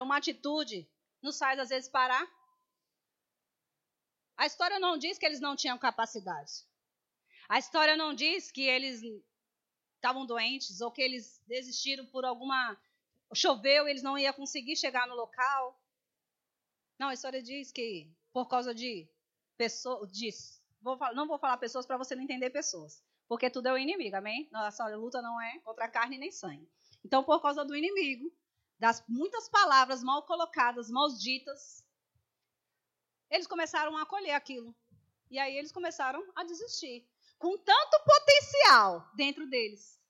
uma atitude nos faz às vezes parar. A história não diz que eles não tinham capacidade. A história não diz que eles estavam doentes ou que eles desistiram por alguma. Choveu, eles não iam conseguir chegar no local. Não, a história diz que por causa de pessoas. Diz, vou, não vou falar pessoas para você não entender pessoas. Porque tudo é o inimigo, amém? Nossa luta não é contra carne nem sangue. Então, por causa do inimigo, das muitas palavras mal colocadas, mal ditas, eles começaram a acolher aquilo. E aí eles começaram a desistir. Com tanto potencial dentro deles.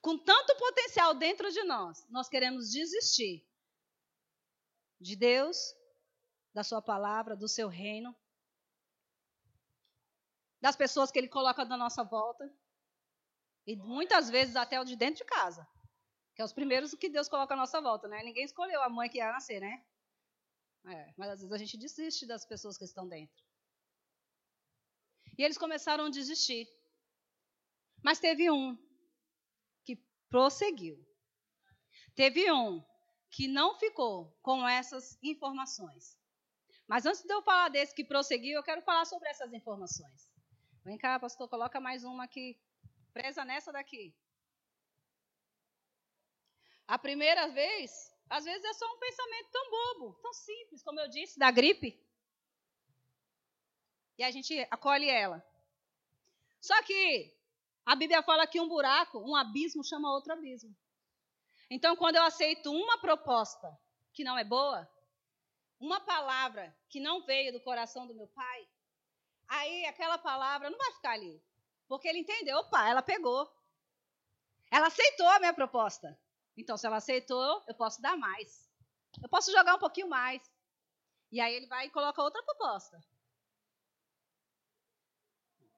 Com tanto potencial dentro de nós, nós queremos desistir de Deus, da Sua palavra, do Seu reino, das pessoas que Ele coloca na nossa volta, e muitas vezes até o de dentro de casa, que é os primeiros que Deus coloca à nossa volta, né? Ninguém escolheu a mãe que ia nascer, né? É, mas às vezes a gente desiste das pessoas que estão dentro. E eles começaram a desistir. Mas teve um que prosseguiu. Teve um que não ficou com essas informações. Mas antes de eu falar desse que prosseguiu, eu quero falar sobre essas informações. Vem cá, pastor, coloca mais uma aqui. Presa nessa daqui. A primeira vez às vezes é só um pensamento tão bobo, tão simples, como eu disse, da gripe. E a gente acolhe ela. Só que a Bíblia fala que um buraco, um abismo chama outro abismo. Então, quando eu aceito uma proposta que não é boa, uma palavra que não veio do coração do meu pai, aí aquela palavra não vai ficar ali. Porque ele entendeu, opa, ela pegou. Ela aceitou a minha proposta. Então, se ela aceitou, eu posso dar mais. Eu posso jogar um pouquinho mais. E aí ele vai e coloca outra proposta.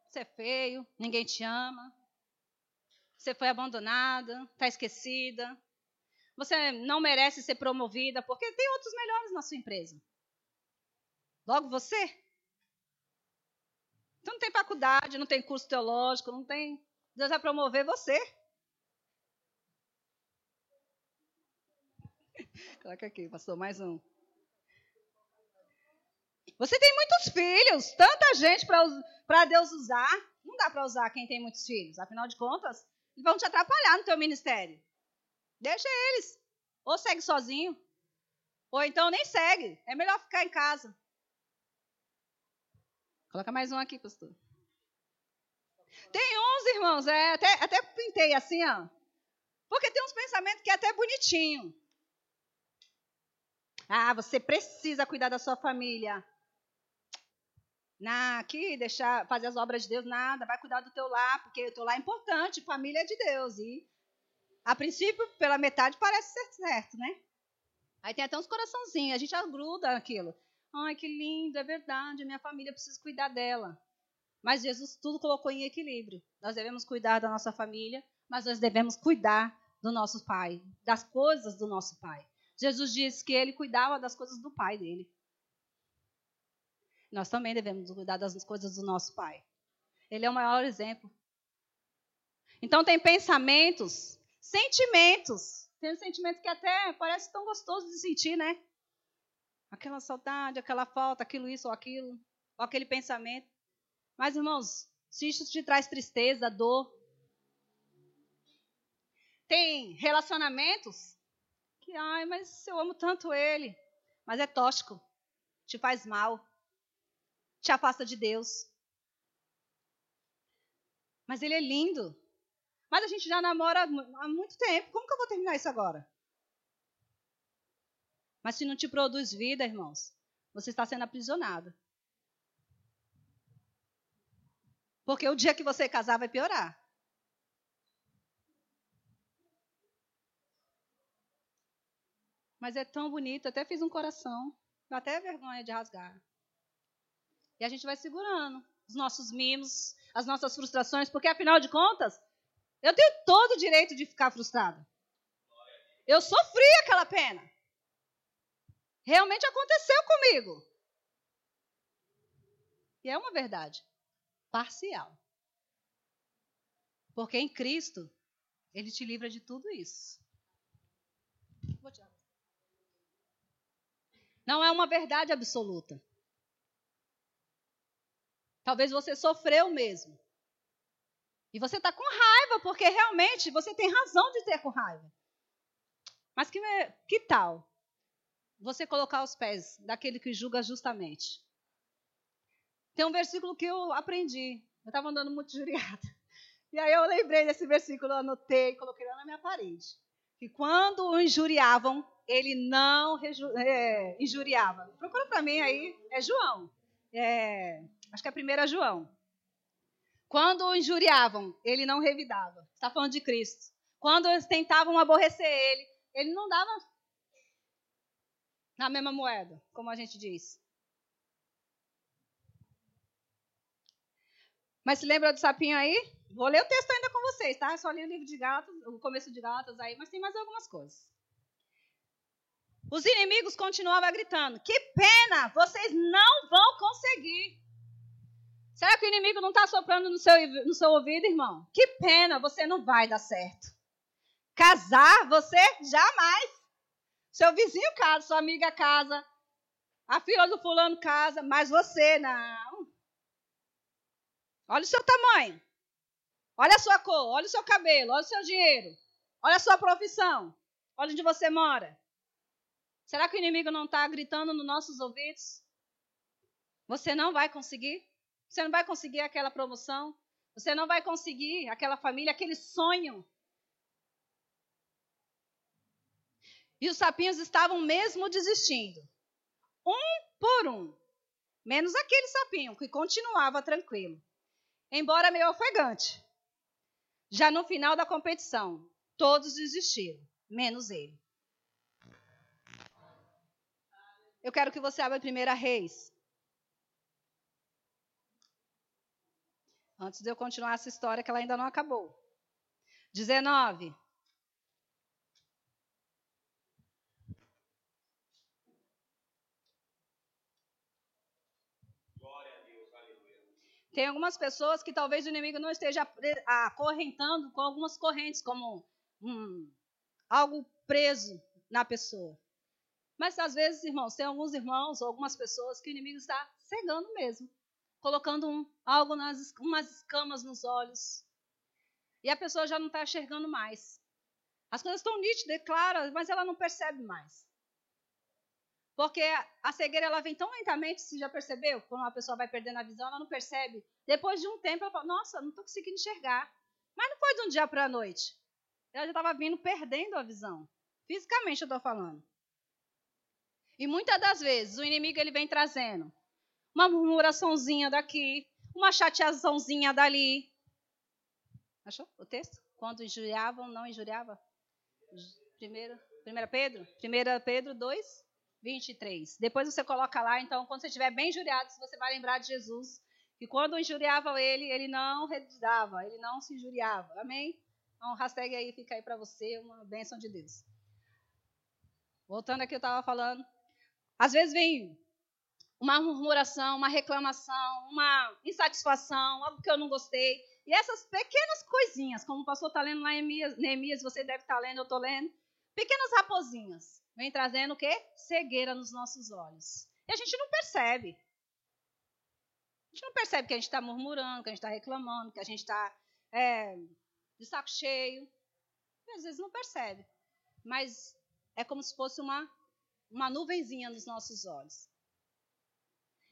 Você é feio, ninguém te ama. Você foi abandonada, está esquecida. Você não merece ser promovida porque tem outros melhores na sua empresa. Logo você. Então não tem faculdade, não tem curso teológico, não tem. Deus vai promover você. Coloca aqui, pastor, mais um. Você tem muitos filhos, tanta gente para Deus usar. Não dá para usar quem tem muitos filhos. Afinal de contas, vão te atrapalhar no teu ministério. Deixa eles. Ou segue sozinho. Ou então nem segue. É melhor ficar em casa. Coloca mais um aqui, pastor. Tem uns, irmãos, é, até, até pintei assim, ó. Porque tem uns pensamentos que é até bonitinho. Ah, você precisa cuidar da sua família. Na, aqui, deixar, fazer as obras de Deus, nada. Vai cuidar do teu lar, porque o teu lar é importante, família é de Deus. E, a princípio, pela metade, parece ser certo, né? Aí tem até uns coraçãozinhos, a gente agruda aquilo. Ai, que lindo, é verdade, minha família precisa cuidar dela. Mas Jesus tudo colocou em equilíbrio. Nós devemos cuidar da nossa família, mas nós devemos cuidar do nosso pai, das coisas do nosso pai. Jesus disse que ele cuidava das coisas do pai dele. Nós também devemos cuidar das coisas do nosso pai. Ele é o maior exemplo. Então, tem pensamentos, sentimentos. Tem um sentimento que até parece tão gostoso de sentir, né? Aquela saudade, aquela falta, aquilo, isso ou aquilo, ou aquele pensamento. Mas, irmãos, se isso te traz tristeza, dor. Tem relacionamentos que, ai, mas eu amo tanto ele. Mas é tóxico, te faz mal, te afasta de Deus. Mas ele é lindo. Mas a gente já namora há muito tempo. Como que eu vou terminar isso agora? Mas se não te produz vida, irmãos, você está sendo aprisionado. Porque o dia que você casar vai piorar. Mas é tão bonito, até fiz um coração. Dá até vergonha de rasgar. E a gente vai segurando os nossos mimos, as nossas frustrações, porque afinal de contas, eu tenho todo o direito de ficar frustrada. Eu sofri aquela pena. Realmente aconteceu comigo. E é uma verdade parcial. Porque em Cristo, Ele te livra de tudo isso. Vou tirar. Não é uma verdade absoluta. Talvez você sofreu mesmo. E você está com raiva, porque realmente você tem razão de ter com raiva. Mas que, que tal você colocar os pés daquele que julga justamente? Tem um versículo que eu aprendi. Eu estava andando muito juriada. E aí eu lembrei desse versículo, anotei, coloquei lá na minha parede. Que quando o injuriavam, ele não é, injuriava. Procura para mim aí, é João. É, acho que é a primeira João. Quando o injuriavam, ele não revidava. Está falando de Cristo. Quando eles tentavam aborrecer ele, ele não dava na mesma moeda, como a gente diz. Mas se lembra do sapinho aí? Vou ler o texto ainda com vocês, tá? Só li o livro de Gatos, o começo de Gatos aí, mas tem mais algumas coisas. Os inimigos continuavam gritando: Que pena, vocês não vão conseguir. Será que o inimigo não está soprando no seu, no seu ouvido, irmão? Que pena, você não vai dar certo. Casar, você jamais. Seu vizinho casa, sua amiga casa, a filha do fulano casa, mas você não. Olha o seu tamanho. Olha a sua cor, olha o seu cabelo, olha o seu dinheiro, olha a sua profissão, olha onde você mora. Será que o inimigo não está gritando nos nossos ouvidos? Você não vai conseguir? Você não vai conseguir aquela promoção. Você não vai conseguir aquela família, aquele sonho. E os sapinhos estavam mesmo desistindo. Um por um. Menos aquele sapinho que continuava tranquilo. Embora meio ofegante. Já no final da competição, todos desistiram, menos ele. Eu quero que você abra a primeira Reis, Antes de eu continuar essa história, que ela ainda não acabou. 19. Tem algumas pessoas que talvez o inimigo não esteja acorrentando com algumas correntes, como um, algo preso na pessoa. Mas às vezes, irmãos, tem alguns irmãos ou algumas pessoas que o inimigo está cegando mesmo colocando um, algo nas umas escamas nos olhos. E a pessoa já não está enxergando mais. As coisas estão nítidas, claras, mas ela não percebe mais. Porque a cegueira ela vem tão lentamente, você já percebeu? Quando uma pessoa vai perdendo a visão, ela não percebe. Depois de um tempo, ela fala: Nossa, não estou conseguindo enxergar. Mas não foi de um dia para a noite. Ela já estava vindo perdendo a visão. Fisicamente, eu estou falando. E muitas das vezes, o inimigo ele vem trazendo uma murmuraçãozinha daqui, uma chateaçãozinha dali. Achou o texto? Quando injuriavam, não injuriava? Primeiro, 1 Pedro? 1 Pedro 2, 23. Depois você coloca lá, então, quando você estiver bem injuriado, você vai lembrar de Jesus, que quando injuriavam ele, ele não revidava, ele não se injuriava. Amém? Então, hashtag aí, fica aí para você, uma bênção de Deus. Voltando aqui, eu estava falando. Às vezes vem uma murmuração, uma reclamação, uma insatisfação, algo que eu não gostei. E essas pequenas coisinhas, como o pastor está lendo lá em Neemias, você deve estar tá lendo, eu estou lendo, pequenas raposinhas, vem trazendo o quê? Cegueira nos nossos olhos. E a gente não percebe. A gente não percebe que a gente está murmurando, que a gente está reclamando, que a gente está é, de saco cheio. E às vezes não percebe. Mas é como se fosse uma, uma nuvenzinha nos nossos olhos.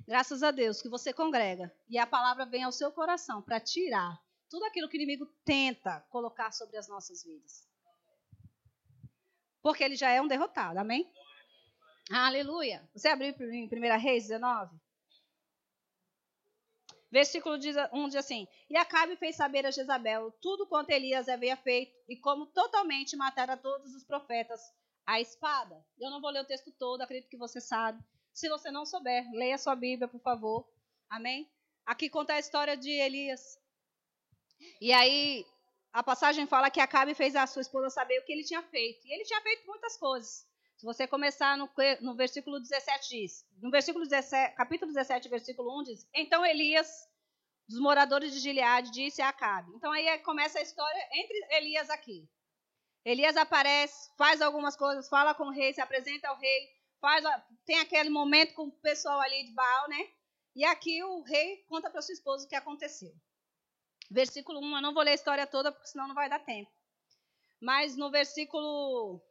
Graças a Deus que você congrega e a palavra vem ao seu coração para tirar tudo aquilo que o inimigo tenta colocar sobre as nossas vidas. Porque ele já é um derrotado, amém? Aleluia. Você abriu em 1 Reis 19? Versículo 1 diz assim: E Acabe fez saber a Jezabel tudo quanto Elias havia feito e como totalmente matara todos os profetas à espada. Eu não vou ler o texto todo, acredito que você sabe. Se você não souber, leia sua Bíblia, por favor. Amém? Aqui conta a história de Elias. E aí, a passagem fala que Acabe fez a sua esposa saber o que ele tinha feito. E ele tinha feito muitas coisas. Se você começar no, no versículo 17, diz. No versículo 17, capítulo 17, versículo 1, diz: Então Elias, dos moradores de Gileade, disse a Acabe. Então aí começa a história entre Elias aqui. Elias aparece, faz algumas coisas, fala com o rei, se apresenta ao rei faz tem aquele momento com o pessoal ali de Baal, né? E aqui o rei conta para sua esposa o que aconteceu. Versículo 1, eu não vou ler a história toda, porque senão não vai dar tempo. Mas no versículo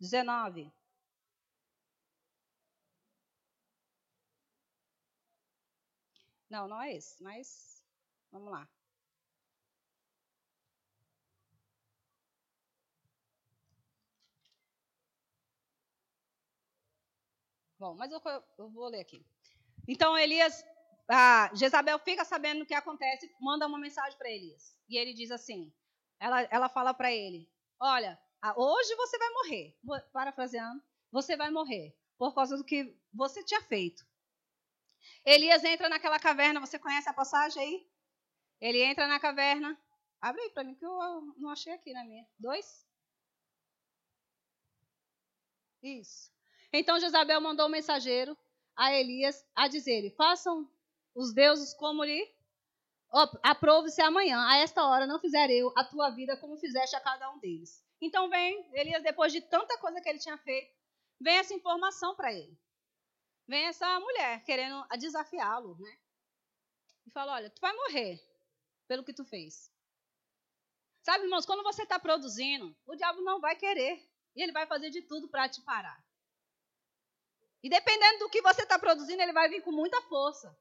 19. Não, não é esse, mas vamos lá. Bom, mas eu, eu vou ler aqui. Então Elias, ah, Jezabel fica sabendo o que acontece, manda uma mensagem para Elias. E ele diz assim: ela, ela fala para ele: Olha, hoje você vai morrer. Parafraseando, você vai morrer por causa do que você tinha feito. Elias entra naquela caverna, você conhece a passagem aí? Ele entra na caverna. Abre aí para mim que eu não achei aqui na minha. Dois? Isso. Então Jezabel mandou um mensageiro a Elias a dizer: Façam os deuses como lhe aprove-se amanhã. A esta hora não fizer eu a tua vida como fizeste a cada um deles. Então vem Elias, depois de tanta coisa que ele tinha feito, vem essa informação para ele. Vem essa mulher querendo desafiá-lo, né? E fala: Olha, tu vai morrer pelo que tu fez. Sabe, irmãos, quando você está produzindo, o diabo não vai querer. E ele vai fazer de tudo para te parar. E dependendo do que você está produzindo, ele vai vir com muita força.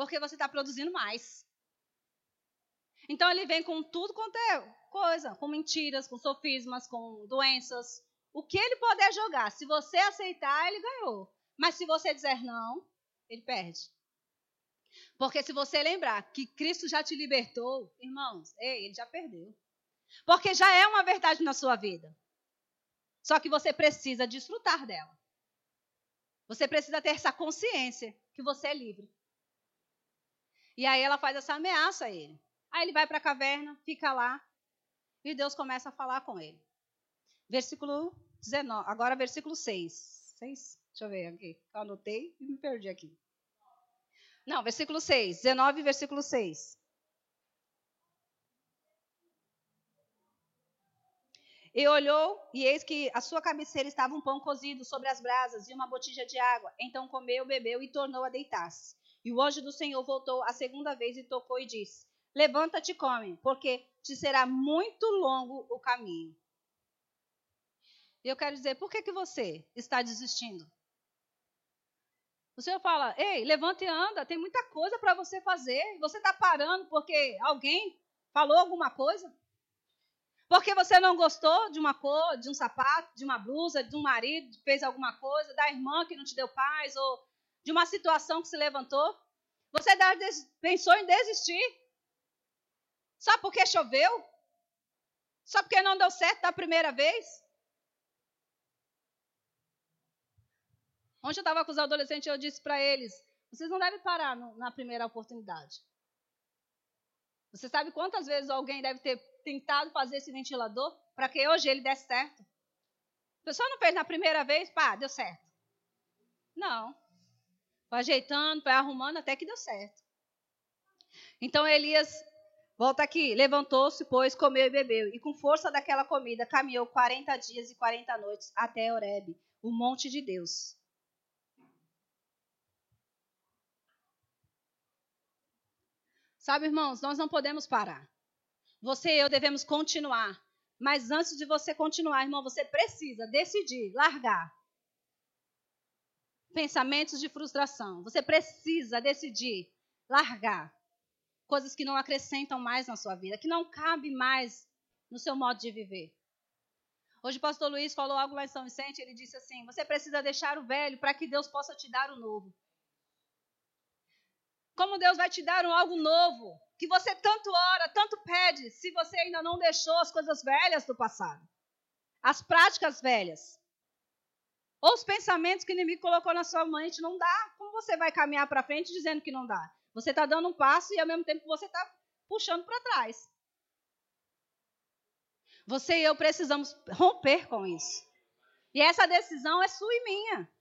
Porque você está produzindo mais. Então ele vem com tudo quanto é coisa, com mentiras, com sofismas, com doenças. O que ele puder jogar, se você aceitar, ele ganhou. Mas se você dizer não, ele perde. Porque se você lembrar que Cristo já te libertou, irmãos, ele já perdeu. Porque já é uma verdade na sua vida. Só que você precisa desfrutar dela. Você precisa ter essa consciência que você é livre. E aí ela faz essa ameaça a ele. Aí ele vai para a caverna, fica lá, e Deus começa a falar com ele. Versículo 19, agora versículo 6. 6? Deixa eu ver aqui. Eu anotei e me perdi aqui. Não, versículo 6. 19, versículo 6. E olhou, e eis que a sua cabeceira estava um pão cozido sobre as brasas e uma botija de água. Então comeu, bebeu e tornou a deitar-se. E o anjo do Senhor voltou a segunda vez e tocou e disse: Levanta-te e come, porque te será muito longo o caminho. E eu quero dizer, por que, que você está desistindo? O Senhor fala: Ei, levanta e anda, tem muita coisa para você fazer. Você está parando porque alguém falou alguma coisa? Porque você não gostou de uma cor, de um sapato, de uma blusa, de um marido que fez alguma coisa, da irmã que não te deu paz, ou de uma situação que se levantou. Você pensou em desistir. Só porque choveu? Só porque não deu certo da primeira vez? Ontem eu estava com os adolescentes e eu disse para eles: vocês não devem parar no, na primeira oportunidade. Você sabe quantas vezes alguém deve ter tentado fazer esse ventilador para que hoje ele desse certo. A pessoa não fez na primeira vez, pá, deu certo. Não. Foi ajeitando, foi arrumando até que deu certo. Então Elias, volta aqui, levantou-se, pois, comeu e bebeu, e com força daquela comida caminhou 40 dias e 40 noites até Horebe, o monte de Deus. Sabe, irmãos, nós não podemos parar. Você e eu devemos continuar. Mas antes de você continuar, irmão, você precisa decidir, largar pensamentos de frustração. Você precisa decidir largar coisas que não acrescentam mais na sua vida, que não cabe mais no seu modo de viver. Hoje o pastor Luiz falou algo lá em São Vicente, ele disse assim: "Você precisa deixar o velho para que Deus possa te dar o novo". Como Deus vai te dar um algo novo? que você tanto ora, tanto pede, se você ainda não deixou as coisas velhas do passado, as práticas velhas, ou os pensamentos que o inimigo colocou na sua mente, não dá. Como você vai caminhar para frente dizendo que não dá? Você está dando um passo e ao mesmo tempo você está puxando para trás. Você e eu precisamos romper com isso. E essa decisão é sua e minha.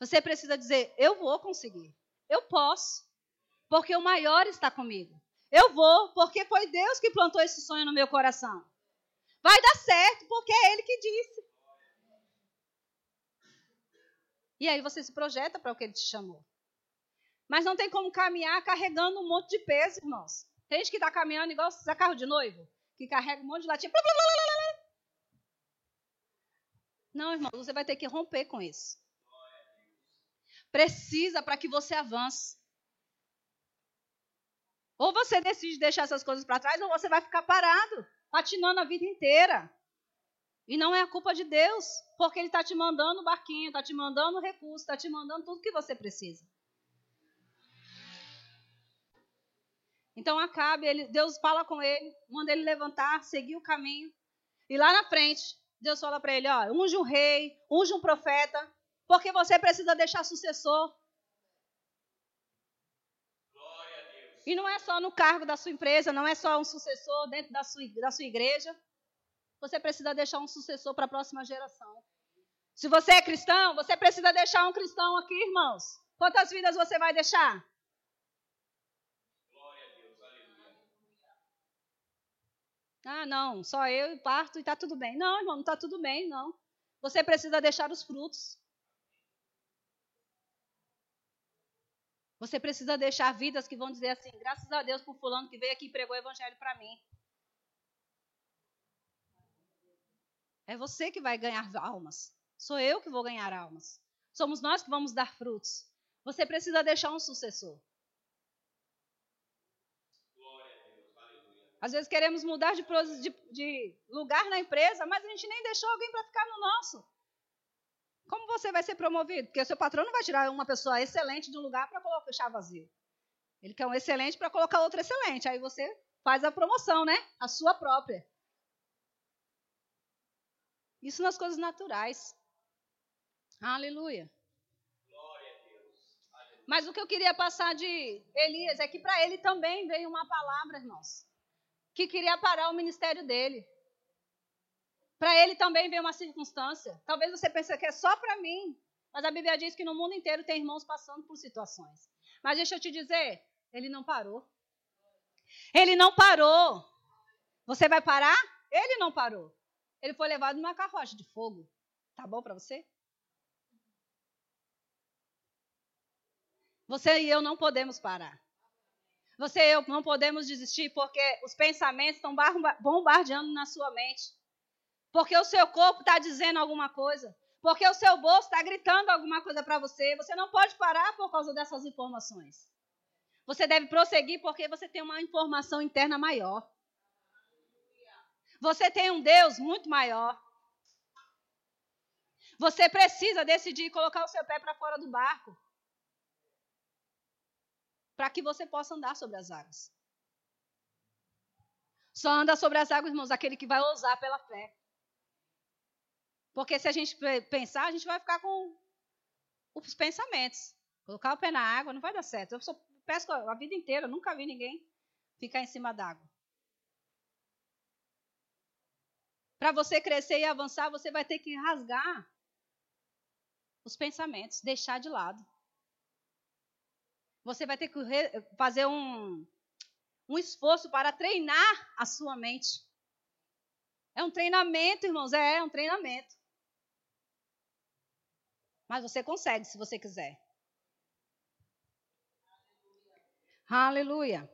Você precisa dizer: eu vou conseguir, eu posso porque o maior está comigo. Eu vou, porque foi Deus que plantou esse sonho no meu coração. Vai dar certo, porque é Ele que disse. E aí você se projeta para o que ele te chamou. Mas não tem como caminhar carregando um monte de peso, irmãos. Tem gente que está caminhando igual se carro de noivo, que carrega um monte de latinha. Não, irmão, você vai ter que romper com isso. Precisa para que você avance. Ou você decide deixar essas coisas para trás, ou você vai ficar parado, patinando a vida inteira. E não é a culpa de Deus, porque Ele está te mandando o barquinho, está te mandando o recurso, está te mandando tudo que você precisa. Então Acabe, ele, Deus fala com ele, manda ele levantar, seguir o caminho. E lá na frente, Deus fala para ele: ó, unge um rei, unge um profeta, porque você precisa deixar sucessor. E não é só no cargo da sua empresa, não é só um sucessor dentro da sua, da sua igreja. Você precisa deixar um sucessor para a próxima geração. Se você é cristão, você precisa deixar um cristão aqui, irmãos. Quantas vidas você vai deixar? Ah, não, só eu parto e está tudo bem. Não, irmão, não está tudo bem, não. Você precisa deixar os frutos. Você precisa deixar vidas que vão dizer assim: graças a Deus por fulano que veio aqui e pregou o evangelho para mim. É você que vai ganhar almas. Sou eu que vou ganhar almas. Somos nós que vamos dar frutos. Você precisa deixar um sucessor. Às vezes queremos mudar de, de, de lugar na empresa, mas a gente nem deixou alguém para ficar no nosso. Como você vai ser promovido? Porque o seu patrão não vai tirar uma pessoa excelente de um lugar para colocar deixar vazio. Ele quer um excelente para colocar outro excelente. Aí você faz a promoção, né? A sua própria. Isso nas coisas naturais. Aleluia. Mas o que eu queria passar de Elias é que para ele também veio uma palavra, irmãos que queria parar o ministério dele. Para ele também veio uma circunstância. Talvez você pense que é só para mim, mas a Bíblia diz que no mundo inteiro tem irmãos passando por situações. Mas deixa eu te dizer, ele não parou. Ele não parou. Você vai parar? Ele não parou. Ele foi levado numa carruagem de fogo. Tá bom para você? Você e eu não podemos parar. Você e eu não podemos desistir porque os pensamentos estão bombardeando na sua mente. Porque o seu corpo está dizendo alguma coisa. Porque o seu bolso está gritando alguma coisa para você. Você não pode parar por causa dessas informações. Você deve prosseguir porque você tem uma informação interna maior. Você tem um Deus muito maior. Você precisa decidir colocar o seu pé para fora do barco para que você possa andar sobre as águas. Só anda sobre as águas, irmãos, aquele que vai ousar pela fé. Porque se a gente pensar, a gente vai ficar com os pensamentos. Colocar o pé na água não vai dar certo. Eu pesco a vida inteira, nunca vi ninguém ficar em cima d'água. Para você crescer e avançar, você vai ter que rasgar os pensamentos, deixar de lado. Você vai ter que fazer um, um esforço para treinar a sua mente. É um treinamento, irmãos, é, é um treinamento. Mas você consegue se você quiser. Aleluia.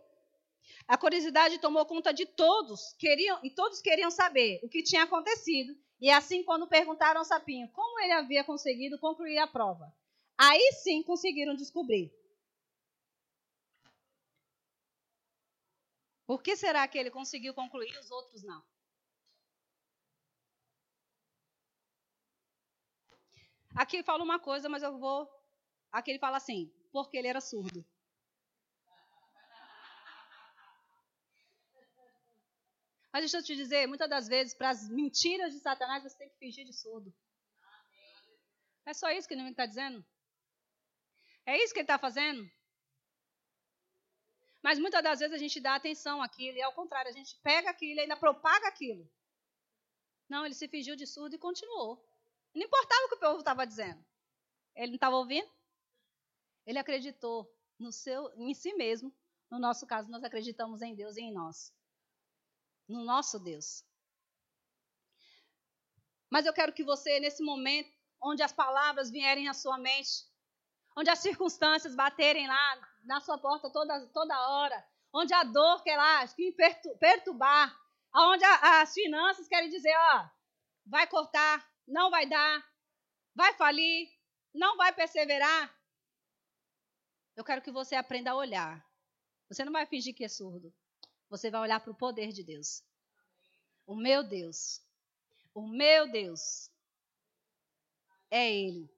A curiosidade tomou conta de todos, queriam e todos queriam saber o que tinha acontecido. E assim, quando perguntaram ao sapinho como ele havia conseguido concluir a prova, aí sim conseguiram descobrir. Por que será que ele conseguiu concluir e os outros não? Aqui fala uma coisa, mas eu vou. Aqui ele fala assim, porque ele era surdo. Mas deixa eu te dizer, muitas das vezes, para as mentiras de Satanás, você tem que fingir de surdo. É só isso que ele está dizendo? É isso que ele está fazendo? Mas muitas das vezes a gente dá atenção àquilo, e ao contrário, a gente pega aquilo e ainda propaga aquilo. Não, ele se fingiu de surdo e continuou. Não importava o que o povo estava dizendo. Ele não estava ouvindo? Ele acreditou no seu, em si mesmo. No nosso caso, nós acreditamos em Deus e em nós. No nosso Deus. Mas eu quero que você, nesse momento, onde as palavras vierem à sua mente, onde as circunstâncias baterem lá na sua porta toda, toda hora, onde a dor quer lá perturbar, onde as finanças querem dizer, ó, vai cortar, não vai dar, vai falir, não vai perseverar. Eu quero que você aprenda a olhar. Você não vai fingir que é surdo. Você vai olhar para o poder de Deus. O meu Deus. O meu Deus. É Ele.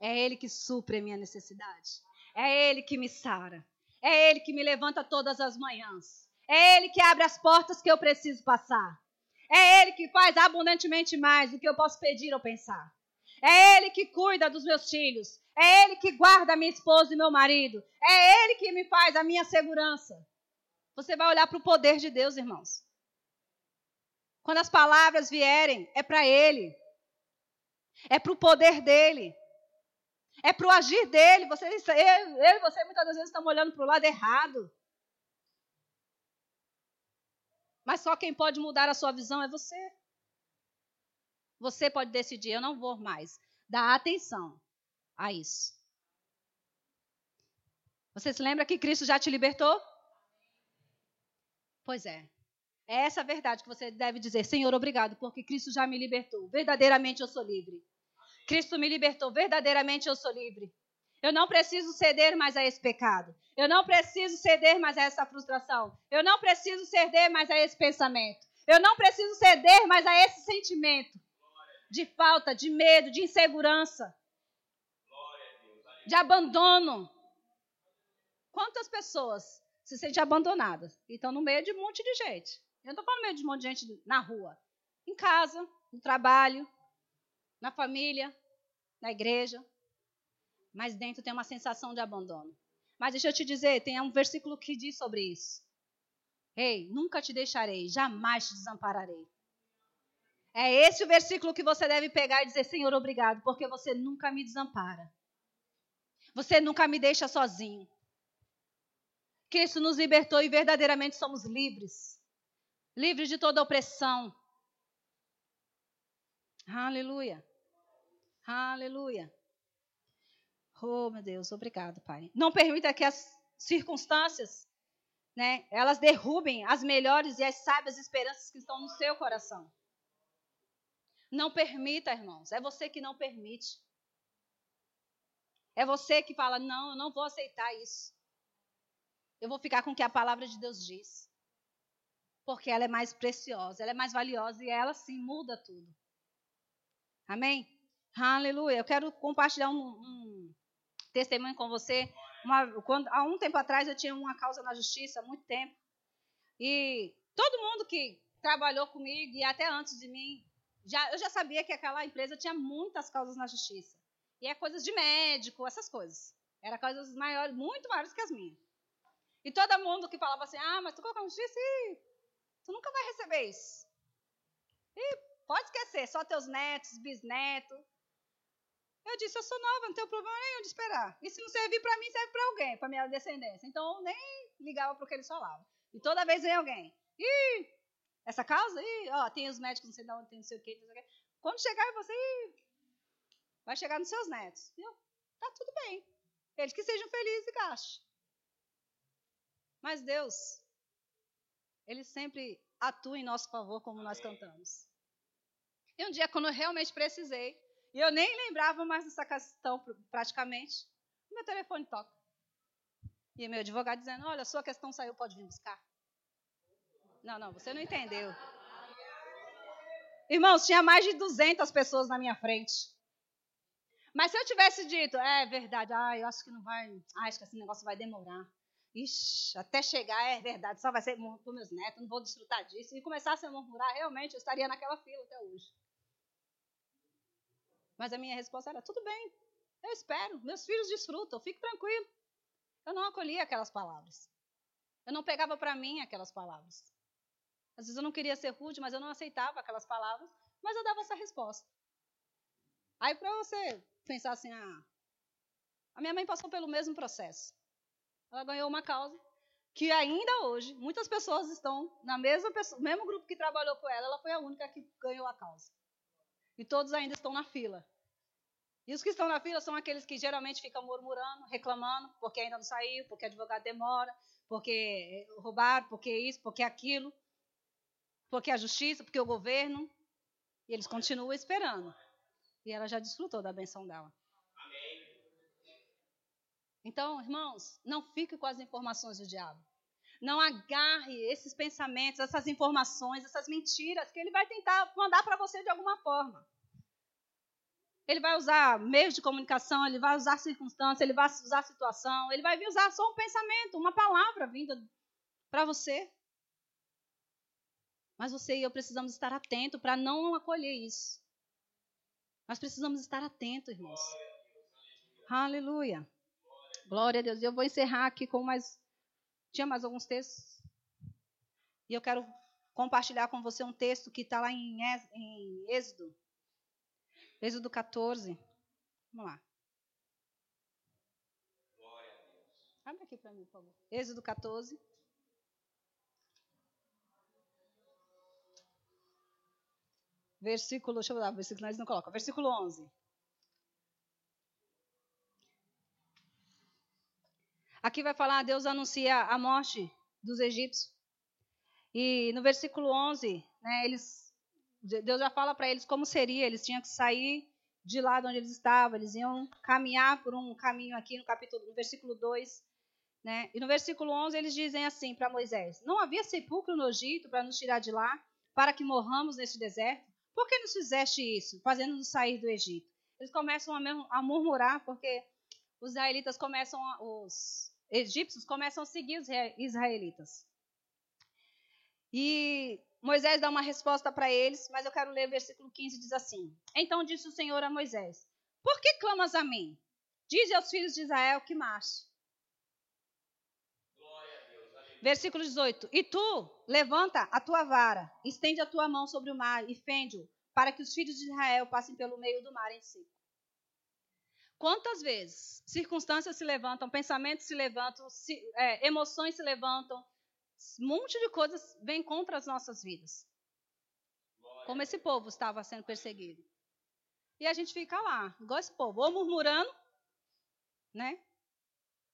É Ele que supre a minha necessidade. É Ele que me sara. É Ele que me levanta todas as manhãs. É Ele que abre as portas que eu preciso passar. É Ele que faz abundantemente mais do que eu posso pedir ou pensar. É Ele que cuida dos meus filhos. É Ele que guarda minha esposa e meu marido. É Ele que me faz a minha segurança. Você vai olhar para o poder de Deus, irmãos. Quando as palavras vierem, é para Ele. É para o poder dele. É para o agir dele. Você, eu, e você muitas vezes estamos olhando para o lado errado. Mas só quem pode mudar a sua visão é você. Você pode decidir, eu não vou mais dar atenção a isso. Você se lembra que Cristo já te libertou? Pois é. É essa a verdade que você deve dizer, Senhor, obrigado, porque Cristo já me libertou. Verdadeiramente eu sou livre. Cristo me libertou, verdadeiramente eu sou livre. Eu não preciso ceder mais a esse pecado. Eu não preciso ceder mais a essa frustração. Eu não preciso ceder mais a esse pensamento. Eu não preciso ceder mais a esse sentimento de falta, de medo, de insegurança, de abandono. Quantas pessoas se sentem abandonadas e estão no meio de um monte de gente? Eu não estou falando no meio de um monte de gente na rua, em casa, no trabalho, na família, na igreja. Mas dentro tem uma sensação de abandono. Mas deixa eu te dizer, tem um versículo que diz sobre isso. Ei, nunca te deixarei, jamais te desampararei. É esse o versículo que você deve pegar e dizer: Senhor, obrigado, porque você nunca me desampara. Você nunca me deixa sozinho. Cristo nos libertou e verdadeiramente somos livres livres de toda opressão. Aleluia. Aleluia. Oh, meu Deus, obrigado, Pai. Não permita que as circunstâncias, né, elas derrubem as melhores e as sábias esperanças que estão no seu coração. Não permita, irmãos. É você que não permite. É você que fala: não, eu não vou aceitar isso. Eu vou ficar com o que a palavra de Deus diz. Porque ela é mais preciosa, ela é mais valiosa e ela sim muda tudo. Amém? Aleluia. Eu quero compartilhar um, um testemunho com você. Uma, quando, há um tempo atrás eu tinha uma causa na justiça, há muito tempo. E todo mundo que trabalhou comigo e até antes de mim já, eu já sabia que aquela empresa tinha muitas causas na justiça. E é coisas de médico, essas coisas. Era coisas maiores, muito maiores que as minhas. E todo mundo que falava assim, ah, mas tu colocou justiça e tu nunca vai receber isso. E pode esquecer, só teus netos, bisnetos. Eu disse, eu sou nova, não tenho problema nenhum de esperar. E se não servir para mim, serve para alguém, para minha descendência. Então nem ligava para o que eles falavam. E toda vez vem alguém. Ih, essa causa aí, ó, tem os médicos, não sei de onde, tem não sei o quê, não sei o quê. Quando chegar você, vai chegar nos seus netos. Viu? Tá tudo bem. Eles que sejam felizes e gastem. Mas Deus, Ele sempre atua em nosso favor, como nós cantamos. E um dia, quando eu realmente precisei, e eu nem lembrava mais dessa questão praticamente, meu telefone toca. E meu advogado dizendo: Olha, sua questão saiu, pode vir buscar. Não, não, você não entendeu. Irmãos, tinha mais de 200 pessoas na minha frente. Mas se eu tivesse dito, é verdade, ah, eu acho que não vai, ah, acho que esse negócio vai demorar. Ixi, até chegar é verdade, só vai ser para meus netos, não vou desfrutar disso. E começasse a murmurar, realmente eu estaria naquela fila até hoje. Mas a minha resposta era: tudo bem, eu espero, meus filhos desfrutam, fique tranquilo. Eu não acolhia aquelas palavras. Eu não pegava para mim aquelas palavras. Às vezes eu não queria ser rude, mas eu não aceitava aquelas palavras, mas eu dava essa resposta. Aí para você pensar assim, ah, a minha mãe passou pelo mesmo processo. Ela ganhou uma causa que ainda hoje muitas pessoas estão na mesma pessoa, mesmo grupo que trabalhou com ela, ela foi a única que ganhou a causa. E todos ainda estão na fila. E os que estão na fila são aqueles que geralmente ficam murmurando, reclamando, porque ainda não saiu, porque advogado demora, porque roubaram, porque isso, porque aquilo, porque a justiça, porque o governo. E eles continuam esperando. E ela já desfrutou da benção dela. Então, irmãos, não fique com as informações do diabo. Não agarre esses pensamentos, essas informações, essas mentiras que ele vai tentar mandar para você de alguma forma. Ele vai usar meios de comunicação, ele vai usar circunstância, ele vai usar situação, ele vai usar só um pensamento, uma palavra vinda para você. Mas você e eu precisamos estar atento para não acolher isso. Nós precisamos estar atentos, irmãos. Aleluia. Glória a Deus. Eu vou encerrar aqui com mais. Tinha mais alguns textos? E eu quero compartilhar com você um texto que está lá em, em Êxodo. Êxodo 14. Vamos lá. Glória a Deus. Abre aqui para mim, por favor. Êxodo 14. Versículo, deixa eu dar, versículo nós não coloca. Versículo 11. Aqui vai falar, Deus anuncia a morte dos egípcios. E no versículo 11, né, eles, Deus já fala para eles como seria, eles tinham que sair de lá de onde eles estavam, eles iam caminhar por um caminho aqui no capítulo, no versículo 2, né? E no versículo 11 eles dizem assim para Moisés: Não havia sepulcro no Egito para nos tirar de lá, para que morramos neste deserto? Por que nos fizeste isso, fazendo-nos sair do Egito? Eles começam a, murmurar porque os israelitas começam, a, os egípcios começam a seguir os israelitas. E Moisés dá uma resposta para eles, mas eu quero ler o versículo 15, diz assim: Então disse o Senhor a Moisés: Por que clamas a mim? Dize aos filhos de Israel que marche. Versículo 18: E tu, levanta a tua vara, estende a tua mão sobre o mar e fende-o, para que os filhos de Israel passem pelo meio do mar em seco. Quantas vezes circunstâncias se levantam, pensamentos se levantam, se, é, emoções se levantam, um monte de coisas vem contra as nossas vidas. Como esse povo estava sendo perseguido. E a gente fica lá, igual esse povo, ou murmurando, né?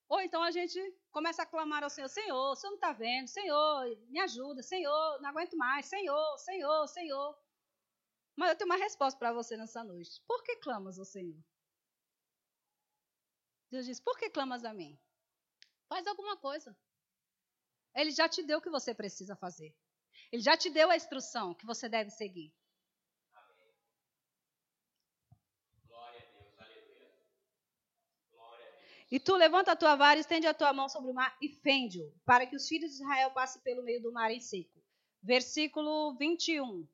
Ou então a gente começa a clamar ao Senhor: Senhor, o Senhor não está vendo, Senhor, me ajuda, Senhor, não aguento mais, Senhor, Senhor, Senhor. Mas eu tenho uma resposta para você nessa noite. Por que clamas ao Senhor? Deus diz: Por que clamas a mim? Faz alguma coisa. Ele já te deu o que você precisa fazer. Ele já te deu a instrução que você deve seguir. E tu levanta a tua vara, estende a tua mão sobre o mar e fende-o, para que os filhos de Israel passem pelo meio do mar em seco. Versículo 21.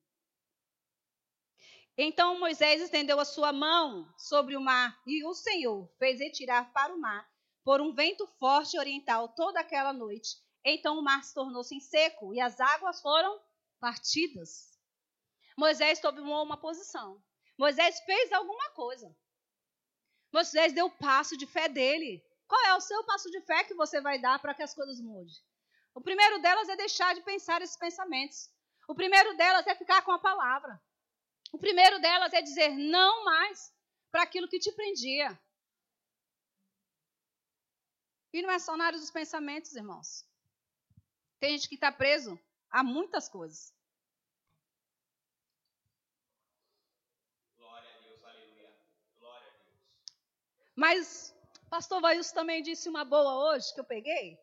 Então Moisés estendeu a sua mão sobre o mar, e o Senhor fez retirar para o mar, por um vento forte oriental, toda aquela noite, então o mar se tornou-se em seco e as águas foram partidas. Moisés tomou uma posição. Moisés fez alguma coisa. Moisés deu o passo de fé dele. Qual é o seu passo de fé que você vai dar para que as coisas mudem? O primeiro delas é deixar de pensar esses pensamentos. O primeiro delas é ficar com a palavra. O primeiro delas é dizer não mais para aquilo que te prendia. E não é só na área dos pensamentos, irmãos. Tem gente que está preso a muitas coisas. Glória a Deus, aleluia. Glória a Deus. Mas pastor Vaius também disse uma boa hoje que eu peguei.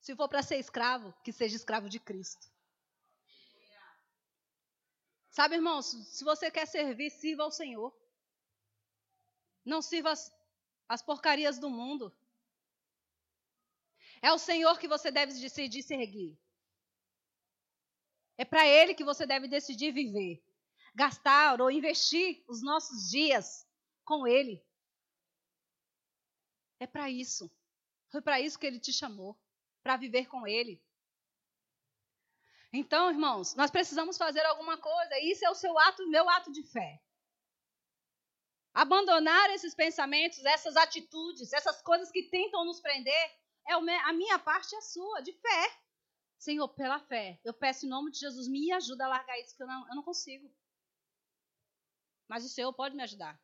Se for para ser escravo, que seja escravo de Cristo. Sabe, irmãos, se você quer servir, sirva ao Senhor. Não sirva as, as porcarias do mundo. É o Senhor que você deve decidir seguir. É para Ele que você deve decidir viver. Gastar ou investir os nossos dias com Ele. É para isso. Foi para isso que Ele te chamou para viver com Ele. Então, irmãos, nós precisamos fazer alguma coisa. Isso é o seu ato, meu ato de fé. Abandonar esses pensamentos, essas atitudes, essas coisas que tentam nos prender é a minha parte e a sua, de fé. Senhor, pela fé, eu peço em nome de Jesus, me ajuda a largar isso, que eu não, eu não consigo. Mas o Senhor pode me ajudar.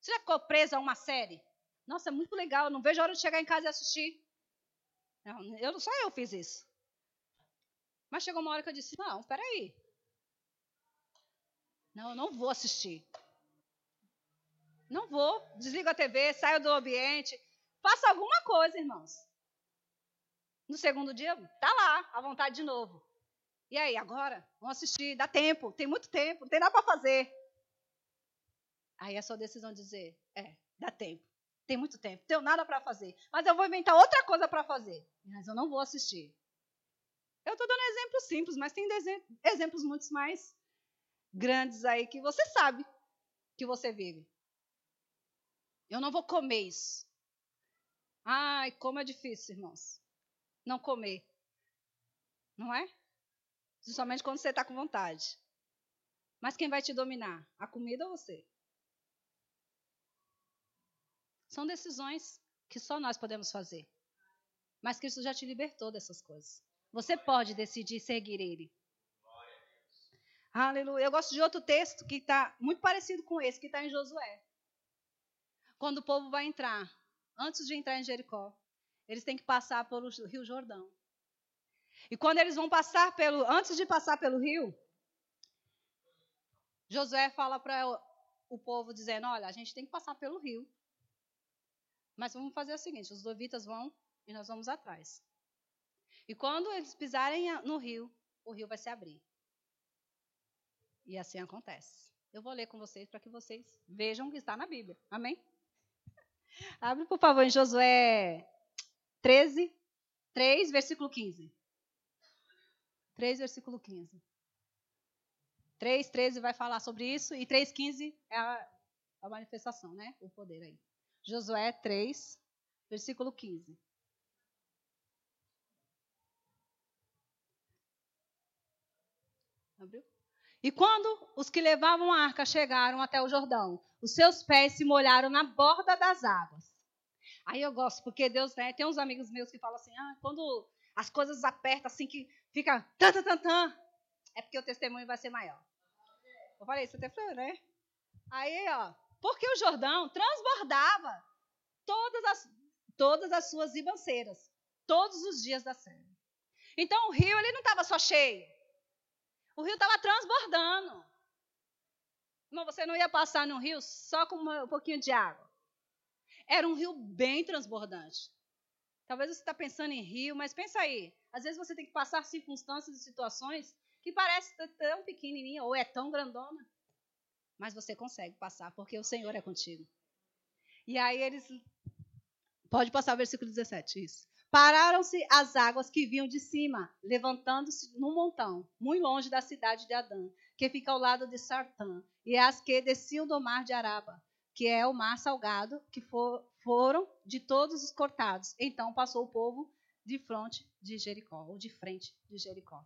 Você já ficou presa a uma série? Nossa, é muito legal, eu não vejo a hora de chegar em casa e assistir. Não, eu, só eu fiz isso. Mas chegou uma hora que eu disse: Não, peraí. Não, eu não vou assistir. Não vou. Desligo a TV, saio do ambiente. Faça alguma coisa, irmãos. No segundo dia, tá lá, à vontade de novo. E aí, agora? Vamos assistir, dá tempo, tem muito tempo, não tem nada para fazer. Aí é sua decisão dizer, é, dá tempo. Tem muito tempo, tenho nada para fazer. Mas eu vou inventar outra coisa para fazer. Mas eu não vou assistir. Eu estou dando exemplos simples, mas tem exemplos muito mais grandes aí que você sabe que você vive. Eu não vou comer isso. Ai, como é difícil, irmãos. Não comer. Não é? Principalmente quando você está com vontade. Mas quem vai te dominar? A comida ou você? São decisões que só nós podemos fazer. Mas Cristo já te libertou dessas coisas. Você pode decidir seguir Ele. Aleluia. Eu gosto de outro texto que está muito parecido com esse, que está em Josué. Quando o povo vai entrar, antes de entrar em Jericó, eles têm que passar pelo Rio Jordão. E quando eles vão passar pelo, antes de passar pelo rio, Josué fala para o povo dizendo: Olha, a gente tem que passar pelo rio. Mas vamos fazer o seguinte: os levitas vão e nós vamos atrás. E quando eles pisarem no rio, o rio vai se abrir. E assim acontece. Eu vou ler com vocês para que vocês vejam o que está na Bíblia. Amém? Abre, por favor, em Josué 13, 3, versículo 15. 3, versículo 15. 3, 13 vai falar sobre isso, e 3, 15 é a, a manifestação, né? O poder aí. Josué 3, versículo 15. Abriu? E quando os que levavam a arca chegaram até o Jordão, os seus pés se molharam na borda das águas. Aí eu gosto, porque Deus, né, tem uns amigos meus que falam assim, ah, quando as coisas apertam assim que fica tan, tan, tan, tan, é porque o testemunho vai ser maior. Eu falei isso até falou, né? Aí, ó, porque o Jordão transbordava todas as, todas as suas ribanceiras, todos os dias da série. Então o rio ele não estava só cheio, o rio estava transbordando. Irmão, você não ia passar no rio só com um pouquinho de água. Era um rio bem transbordante. Talvez você está pensando em rio, mas pensa aí. Às vezes você tem que passar circunstâncias e situações que parece tão pequenininha ou é tão grandona. Mas você consegue passar, porque o Senhor é contigo. E aí eles. Pode passar o versículo 17, isso. Pararam-se as águas que vinham de cima, levantando-se num montão, muito longe da cidade de Adã, que fica ao lado de Sartã, e as que desciam do mar de Araba, que é o mar salgado, que for, foram de todos os cortados. Então passou o povo de de Jericó, ou de frente de Jericó.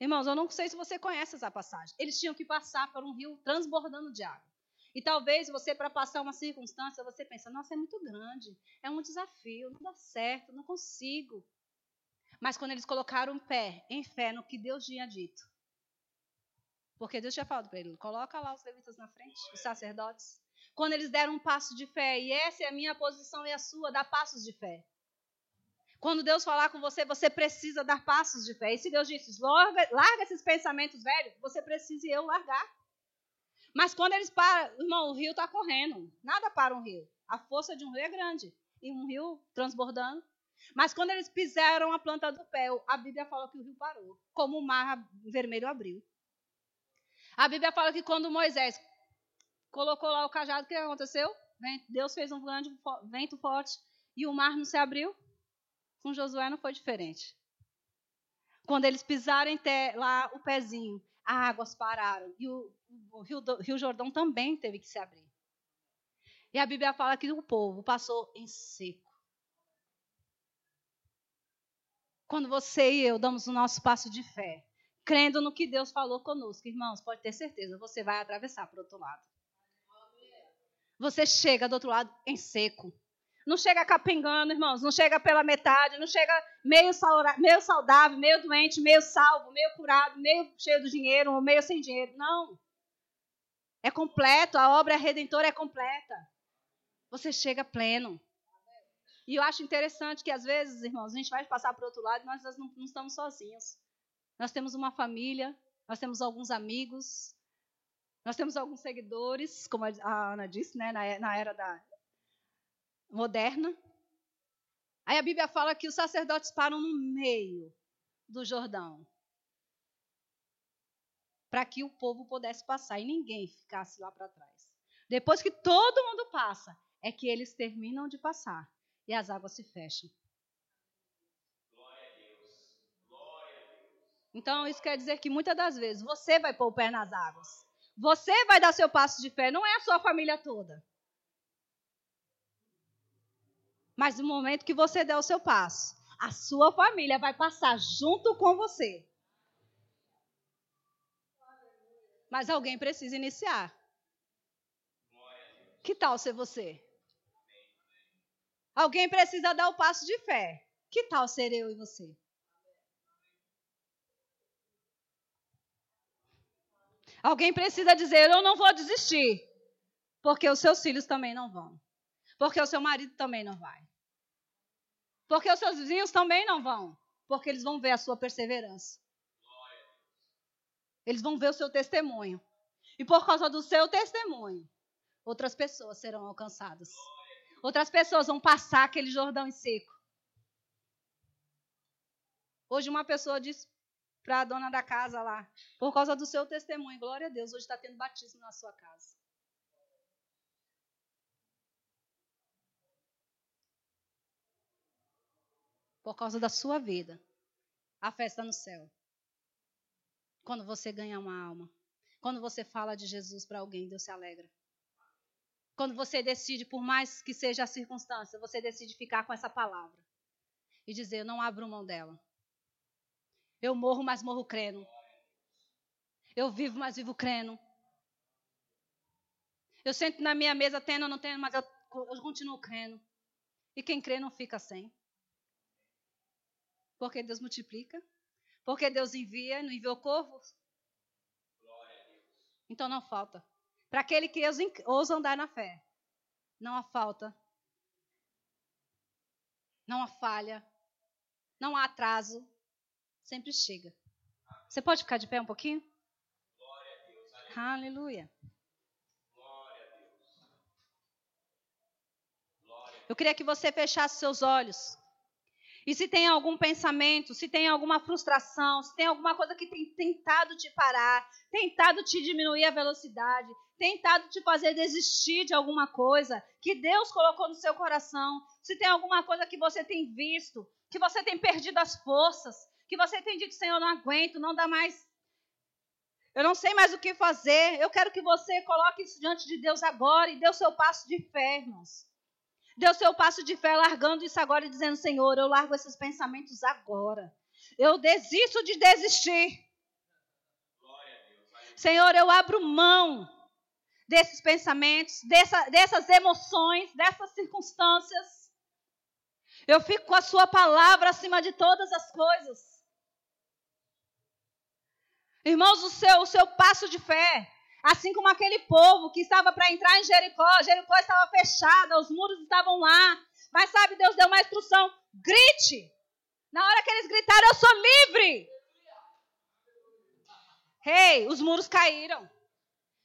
Irmãos, eu não sei se você conhece essa passagem. Eles tinham que passar por um rio transbordando de água. E talvez você, para passar uma circunstância, você pensa, nossa, é muito grande, é um desafio, não dá certo, não consigo. Mas quando eles colocaram o pé em fé no que Deus tinha dito, porque Deus tinha falado para ele, coloca lá os levitas na frente, os sacerdotes. Quando eles deram um passo de fé, e essa é a minha posição e a sua, dar passos de fé. Quando Deus falar com você, você precisa dar passos de fé. E se Deus disse, larga, larga esses pensamentos velhos, você precisa e eu largar. Mas quando eles param, irmão, o rio está correndo. Nada para um rio. A força de um rio é grande. E um rio transbordando. Mas quando eles pisaram a planta do pé, a Bíblia fala que o rio parou. Como o mar vermelho abriu. A Bíblia fala que quando Moisés colocou lá o cajado, o que aconteceu? Deus fez um grande vento forte e o mar não se abriu. Com Josué não foi diferente. Quando eles pisarem lá o pezinho, águas pararam. E o, o Rio, Rio Jordão também teve que se abrir. E a Bíblia fala que o povo passou em seco. Quando você e eu damos o nosso passo de fé, crendo no que Deus falou conosco, irmãos, pode ter certeza, você vai atravessar para o outro lado. Você chega do outro lado em seco. Não chega capengando, irmãos. Não chega pela metade. Não chega meio, meio saudável, meio doente, meio salvo, meio curado, meio cheio de dinheiro, ou meio sem dinheiro. Não. É completo, a obra redentora é completa. Você chega pleno. E eu acho interessante que às vezes, irmãos, a gente vai passar para o outro lado e nós não, não estamos sozinhos. Nós temos uma família, nós temos alguns amigos, nós temos alguns seguidores, como a Ana disse, né, na era da moderna. Aí a Bíblia fala que os sacerdotes param no meio do Jordão para que o povo pudesse passar e ninguém ficasse lá para trás. Depois que todo mundo passa, é que eles terminam de passar e as águas se fecham. Então, isso quer dizer que muitas das vezes você vai pôr o pé nas águas. Você vai dar seu passo de fé, não é a sua família toda. Mas no momento que você der o seu passo, a sua família vai passar junto com você. Mas alguém precisa iniciar. Que tal ser você? Alguém precisa dar o passo de fé. Que tal ser eu e você? Alguém precisa dizer: Eu não vou desistir. Porque os seus filhos também não vão. Porque o seu marido também não vai. Porque os seus vizinhos também não vão. Porque eles vão ver a sua perseverança. Eles vão ver o seu testemunho. E por causa do seu testemunho, outras pessoas serão alcançadas. Outras pessoas vão passar aquele Jordão em seco. Hoje uma pessoa disse para a dona da casa lá, por causa do seu testemunho, glória a Deus, hoje está tendo batismo na sua casa. Por causa da sua vida, a festa no céu. Quando você ganha uma alma. Quando você fala de Jesus para alguém, Deus se alegra. Quando você decide, por mais que seja a circunstância, você decide ficar com essa palavra e dizer: Eu não abro mão dela. Eu morro, mas morro crendo. Eu vivo, mas vivo crendo. Eu sento na minha mesa, tendo ou não tendo, mas eu, eu continuo crendo. E quem crê não fica sem. Porque Deus multiplica. Porque Deus envia, não enviou corvos. Então não falta. Para aquele que ousa andar na fé, não há falta, não há falha, não há atraso, sempre chega. Você pode ficar de pé um pouquinho? Glória a Deus. Aleluia. Glória a Deus. Eu queria que você fechasse seus olhos. E se tem algum pensamento, se tem alguma frustração, se tem alguma coisa que tem tentado te parar, tentado te diminuir a velocidade, tentado te fazer desistir de alguma coisa que Deus colocou no seu coração, se tem alguma coisa que você tem visto, que você tem perdido as forças, que você tem dito, Senhor, não aguento, não dá mais. Eu não sei mais o que fazer. Eu quero que você coloque isso diante de Deus agora e dê o seu passo de fé, irmãos. O seu passo de fé largando isso agora e dizendo: Senhor, eu largo esses pensamentos agora. Eu desisto de desistir. Senhor, eu abro mão desses pensamentos, dessa, dessas emoções, dessas circunstâncias. Eu fico com a Sua palavra acima de todas as coisas. Irmãos, o seu, o seu passo de fé Assim como aquele povo que estava para entrar em Jericó, Jericó estava fechada, os muros estavam lá. Mas sabe, Deus deu uma instrução: grite. Na hora que eles gritaram, eu sou livre. Rei, hey, os muros caíram.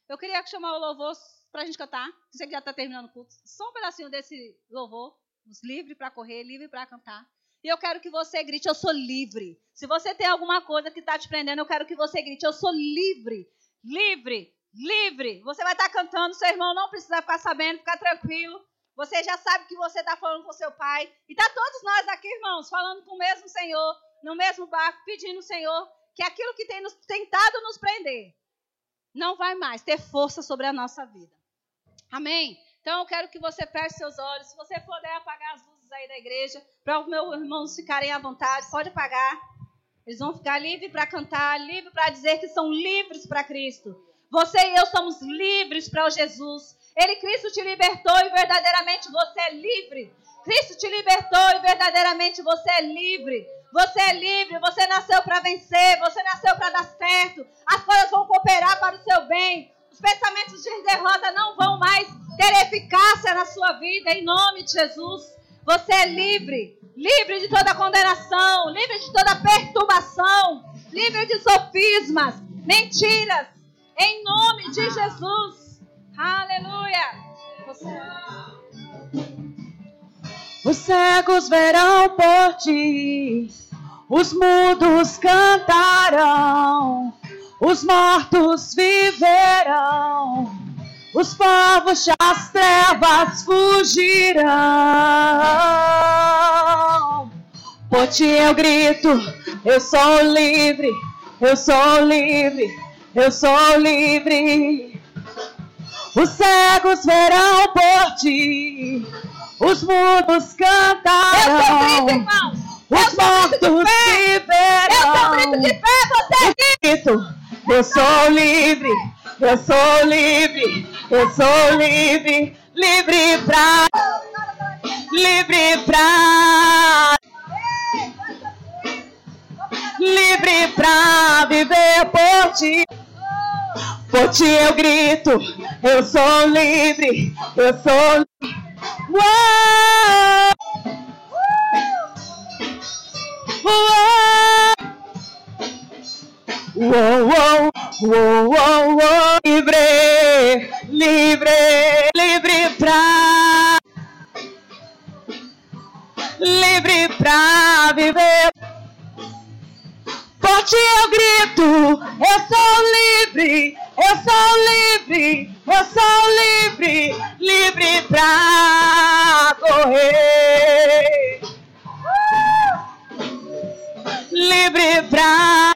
Eu queria chamar o louvor para a gente cantar. Você que já está terminando o culto. Só um pedacinho desse louvor. Os livre para correr, livre para cantar. E eu quero que você grite: Eu sou livre. Se você tem alguma coisa que está te prendendo, eu quero que você grite: Eu sou livre. Livre livre. Você vai estar cantando, seu irmão não precisa ficar sabendo, ficar tranquilo. Você já sabe que você está falando com seu pai. E está todos nós aqui, irmãos, falando com o mesmo Senhor, no mesmo barco, pedindo ao Senhor que aquilo que tem nos, tentado nos prender não vai mais ter força sobre a nossa vida. Amém? Então eu quero que você feche seus olhos. Se você puder apagar as luzes aí da igreja, para os meus irmãos ficarem à vontade, pode apagar. Eles vão ficar livres para cantar, livres para dizer que são livres para Cristo. Você e eu somos livres para o Jesus. Ele, Cristo, te libertou e verdadeiramente você é livre. Cristo te libertou e verdadeiramente você é livre. Você é livre, você nasceu para vencer, você nasceu para dar certo. As coisas vão cooperar para o seu bem. Os pensamentos de derrota não vão mais ter eficácia na sua vida, em nome de Jesus. Você é livre, livre de toda condenação, livre de toda perturbação, livre de sofismas, mentiras, em nome de Jesus. Aleluia. Os cegos verão por ti, os mudos cantarão, os mortos viverão, os povos das trevas fugirão. Por ti eu grito, eu sou livre, eu sou livre, eu sou livre. Os cegos verão por ti, os mudos cantarão. Os mortos viverão. Eu sou grito de pé, você grito. Eu sou livre, eu sou livre, eu sou livre, livre pra, livre pra, livre pra viver por ti. Por ti eu grito, eu sou livre, eu sou livre. Uou! Uou, uou, uou, uou, livre, livre, livre pra, livre pra viver. Por ti eu grito, eu sou livre, eu sou livre, eu sou livre, livre pra correr. Livre pra,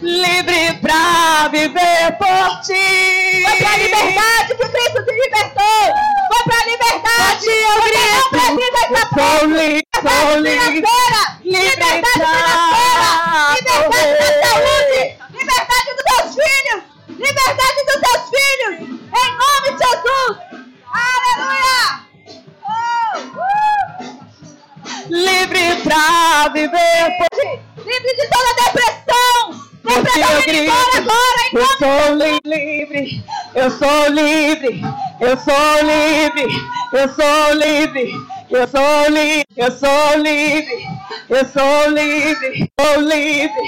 livre pra viver por ti. Foi pra liberdade que Cristo te libertou. Foi pra liberdade. Eu grito, eu sou livre, sou livre, livre pra liberdade da saúde, liberdade dos teus filhos, liberdade dos teus filhos, em nome de Jesus. Aleluia! livre pra viver Livre de toda depressão. Porque eu grito, agora, eu sou livre, eu sou livre, eu sou livre, eu sou livre, eu sou livre, eu sou livre, eu sou livre, sou livre,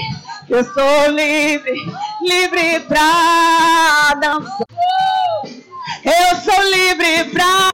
eu sou livre, livre pra dançar. Eu sou livre pra